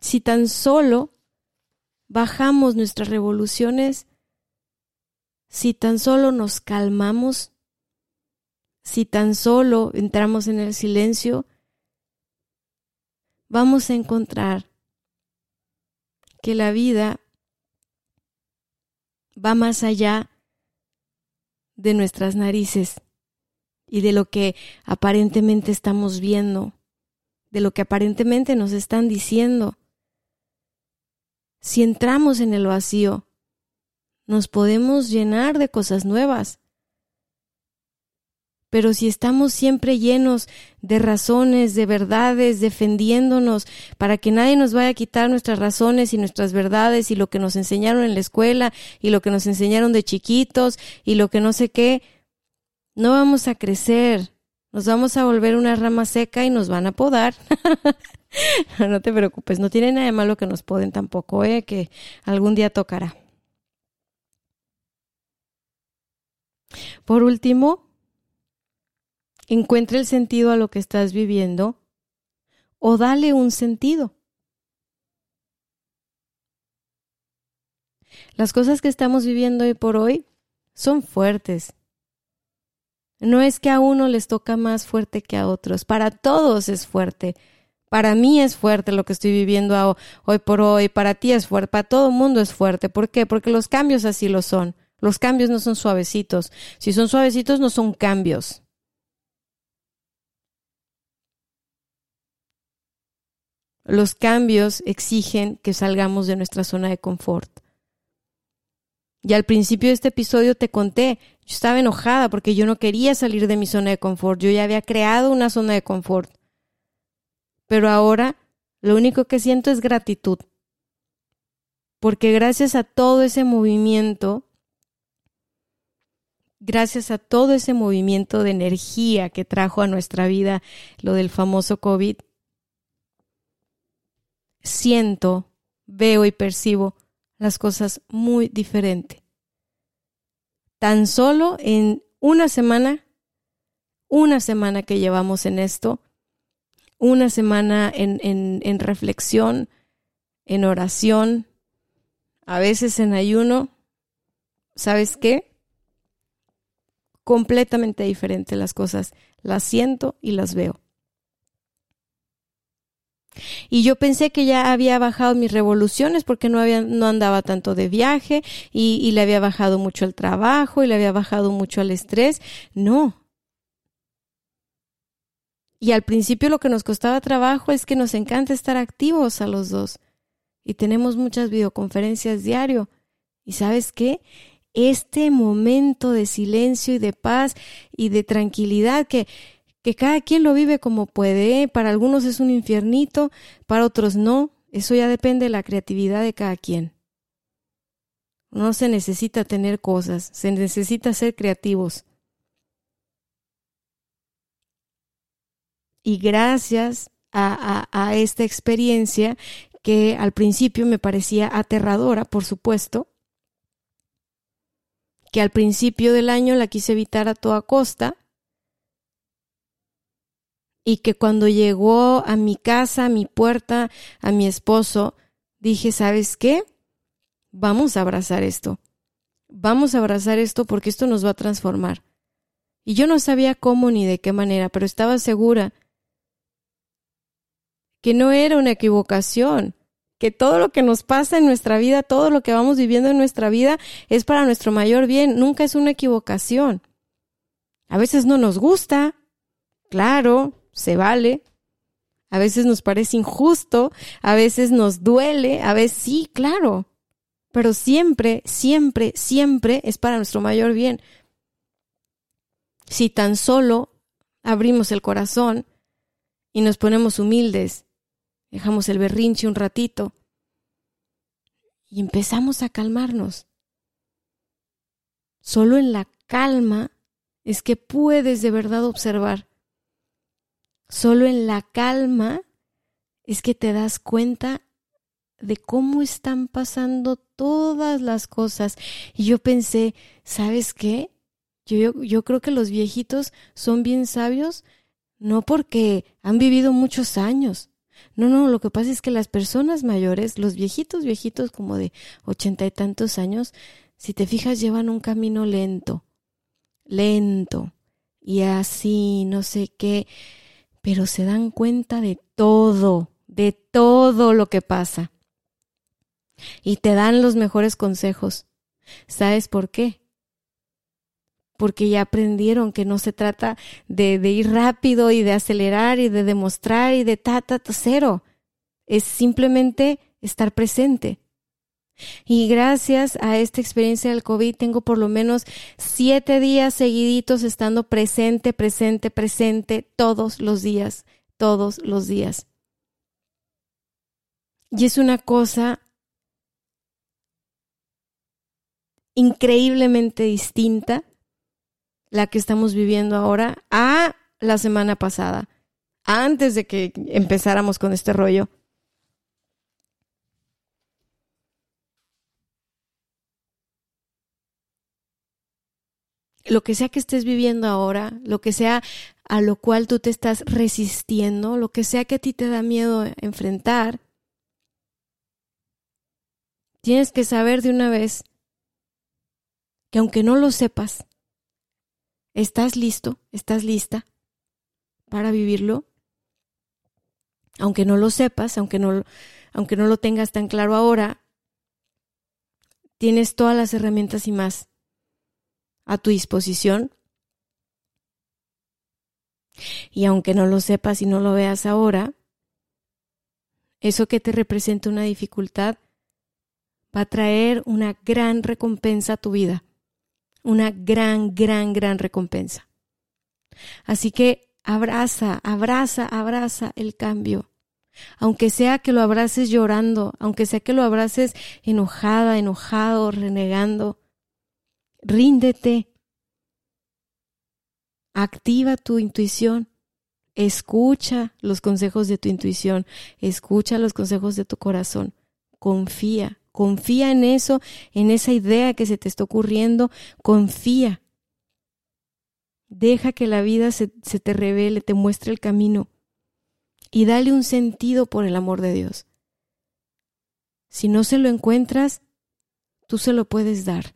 Si tan solo bajamos nuestras revoluciones, si tan solo nos calmamos, si tan solo entramos en el silencio, vamos a encontrar que la vida va más allá de nuestras narices y de lo que aparentemente estamos viendo, de lo que aparentemente nos están diciendo. Si entramos en el vacío, nos podemos llenar de cosas nuevas. Pero si estamos siempre llenos de razones, de verdades, defendiéndonos para que nadie nos vaya a quitar nuestras razones y nuestras verdades y lo que nos enseñaron en la escuela y lo que nos enseñaron de chiquitos y lo que no sé qué, no vamos a crecer. Nos vamos a volver una rama seca y nos van a podar. (laughs) no te preocupes, no tiene nada de malo que nos poden tampoco, ¿eh? que algún día tocará. Por último, encuentra el sentido a lo que estás viviendo o dale un sentido. Las cosas que estamos viviendo hoy por hoy son fuertes. No es que a uno les toca más fuerte que a otros, para todos es fuerte. Para mí es fuerte lo que estoy viviendo hoy por hoy, para ti es fuerte, para todo el mundo es fuerte. ¿Por qué? Porque los cambios así lo son. Los cambios no son suavecitos. Si son suavecitos, no son cambios. Los cambios exigen que salgamos de nuestra zona de confort. Y al principio de este episodio te conté, yo estaba enojada porque yo no quería salir de mi zona de confort. Yo ya había creado una zona de confort. Pero ahora lo único que siento es gratitud. Porque gracias a todo ese movimiento gracias a todo ese movimiento de energía que trajo a nuestra vida lo del famoso COVID, siento, veo y percibo las cosas muy diferente. Tan solo en una semana, una semana que llevamos en esto, una semana en, en, en reflexión, en oración, a veces en ayuno, ¿sabes qué? Completamente diferente las cosas. Las siento y las veo. Y yo pensé que ya había bajado mis revoluciones porque no, había, no andaba tanto de viaje y, y le había bajado mucho el trabajo y le había bajado mucho el estrés. No. Y al principio lo que nos costaba trabajo es que nos encanta estar activos a los dos. Y tenemos muchas videoconferencias diario. ¿Y sabes qué? Este momento de silencio y de paz y de tranquilidad que, que cada quien lo vive como puede. ¿eh? Para algunos es un infiernito, para otros no. Eso ya depende de la creatividad de cada quien. No se necesita tener cosas, se necesita ser creativos. Y gracias a, a, a esta experiencia que al principio me parecía aterradora, por supuesto, que al principio del año la quise evitar a toda costa y que cuando llegó a mi casa, a mi puerta, a mi esposo, dije, ¿sabes qué? Vamos a abrazar esto. Vamos a abrazar esto porque esto nos va a transformar. Y yo no sabía cómo ni de qué manera, pero estaba segura que no era una equivocación, que todo lo que nos pasa en nuestra vida, todo lo que vamos viviendo en nuestra vida es para nuestro mayor bien, nunca es una equivocación. A veces no nos gusta, claro, se vale. A veces nos parece injusto, a veces nos duele, a veces sí, claro. Pero siempre, siempre, siempre es para nuestro mayor bien. Si tan solo abrimos el corazón y nos ponemos humildes dejamos el berrinche un ratito y empezamos a calmarnos. Solo en la calma es que puedes de verdad observar. Solo en la calma es que te das cuenta de cómo están pasando todas las cosas. Y yo pensé, ¿sabes qué? Yo, yo, yo, creo que los viejitos son bien sabios, no porque han vivido muchos años, no, no, lo que pasa es que las personas mayores, los viejitos, viejitos como de ochenta y tantos años, si te fijas, llevan un camino lento, lento, y así, no sé qué, pero se dan cuenta de todo, de todo lo que pasa. Y te dan los mejores consejos. ¿Sabes por qué? Porque ya aprendieron que no se trata de, ir rápido y de acelerar y de demostrar y de ta, ta, ta, cero. Es simplemente estar presente. Y gracias a esta experiencia del COVID tengo por lo menos siete días seguiditos estando presente, presente, presente todos los días, todos los días. Y es una cosa increíblemente distinta la que estamos viviendo ahora a la semana pasada, antes de que empezáramos con este rollo. Lo que sea que estés viviendo ahora, lo que sea a lo cual tú te estás resistiendo, lo que sea que a ti te da miedo enfrentar, tienes que saber de una vez que aunque no lo sepas, estás listo, estás lista para vivirlo. Aunque no lo sepas, aunque no, aunque no lo tengas tan claro ahora, tienes todas las herramientas y más a tu disposición. Y aunque no lo sepas y no lo veas ahora, eso que te representa una dificultad va a traer una gran recompensa a tu vida. Una gran, gran, gran recompensa. Así que abraza, abraza, abraza el cambio. Aunque sea que lo abraces llorando, aunque sea que lo abraces enojada, enojado, renegando, ríndete. Activa tu intuición. Escucha los consejos de tu intuición. Escucha los consejos de tu corazón. Confía, confía en eso, en esa idea que se te está ocurriendo. Confía. Deja que la vida se, te revele, te muestre el camino y dale un sentido por el amor de Dios. Si no se lo encuentras, tú se lo puedes dar.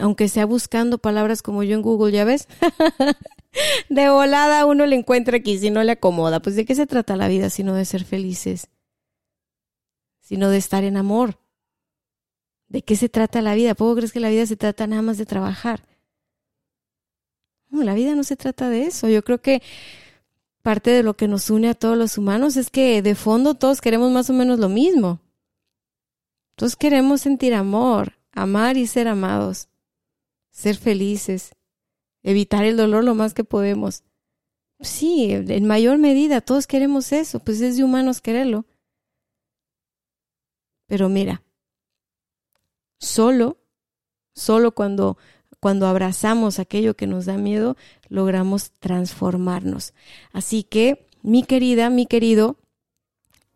Aunque sea buscando palabras como yo en Google, ¿ya ves? (laughs) de volada uno le encuentra aquí si no le acomoda. Pues de qué se trata la vida sino de ser felices, sino de estar en amor. ¿De qué se trata la vida? ¿Puedo crees que la vida se trata nada más de trabajar? No, la vida no se trata de eso. Yo creo que parte de lo que nos une a todos los humanos es que de fondo todos queremos más o menos lo mismo. Todos queremos sentir amor, amar y ser amados, ser felices, evitar el dolor lo más que podemos. Sí, en mayor medida todos queremos eso, pues es de humanos quererlo. Pero mira, solo, solo cuando cuando abrazamos aquello que nos da miedo, logramos transformarnos. Así que, mi querida, mi querido,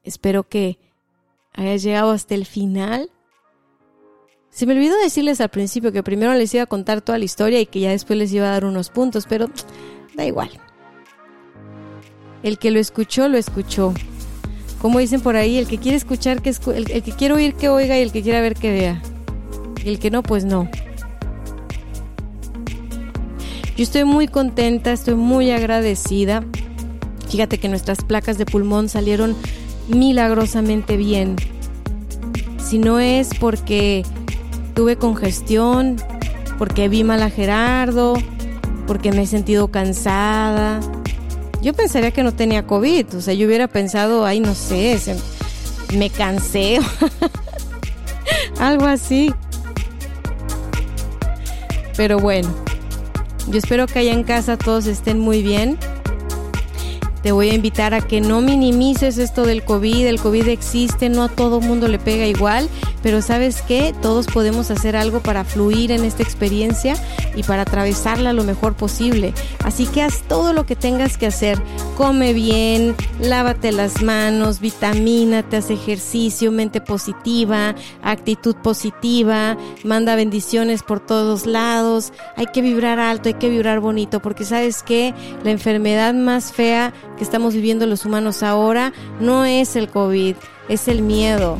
espero que hayas llegado hasta el final. Se me olvidó decirles al principio que primero les iba a contar toda la historia y que ya después les iba a dar unos puntos, pero da igual. El que lo escuchó, lo escuchó. Como dicen por ahí, el que quiere escuchar, que el, que quiere oír, que oiga y el que quiera ver, que vea. Y el que no, pues no. Yo estoy muy contenta, estoy muy agradecida. Fíjate que nuestras placas de pulmón salieron milagrosamente bien. Si no es porque tuve congestión, porque vi mal a Gerardo, porque me he sentido cansada. Yo pensaría que no tenía COVID, o sea, yo hubiera pensado, ay, no sé, me cansé, (laughs) algo así. Pero bueno, yo espero que allá en casa todos estén muy bien. Te voy a invitar a que no minimices esto del COVID. El COVID existe, no a todo mundo le pega igual, pero sabes qué, todos podemos hacer algo para fluir en esta experiencia y para atravesarla lo mejor posible. Así que haz todo lo que tengas que hacer. Come bien, lávate las manos, vitamínate, haz ejercicio, mente positiva, actitud positiva, manda bendiciones por todos lados. Hay que vibrar alto, hay que vibrar bonito, porque sabes que la enfermedad más fea que estamos viviendo los humanos ahora no es el COVID, es el miedo.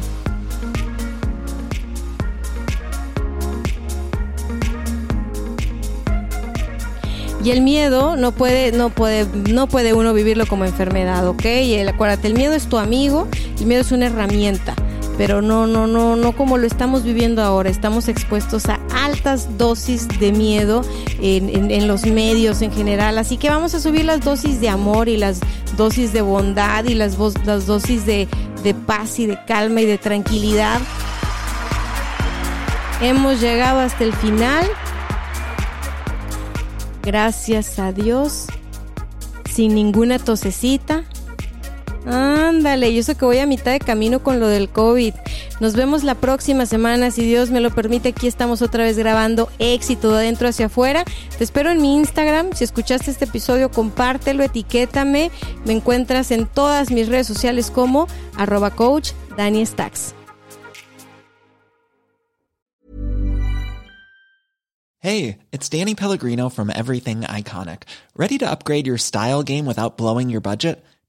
Y el miedo no puede, no puede, no puede uno vivirlo como enfermedad, ¿ok? Y el, acuérdate, el miedo es tu amigo, el miedo es una herramienta pero no, no, no, no como lo estamos viviendo ahora. Estamos expuestos a altas dosis de miedo en, en, los medios en general. Así que vamos a subir las dosis de amor y las dosis de bondad y las, las dosis de, de paz y de calma y de tranquilidad. Hemos llegado hasta el final. Gracias a Dios. Sin ninguna tosecita. Ándale, y eso que voy a mitad de camino con lo del COVID. Nos vemos la próxima semana, si Dios me lo permite. Aquí estamos otra vez grabando éxito de adentro hacia afuera. Te espero en mi Instagram. Si escuchaste este episodio, compártelo, etiquétame. Me encuentras en todas mis redes sociales como arroba coach Dani. Hey, it's Danny Pellegrino from Everything Iconic. Ready to upgrade your style game without blowing your budget?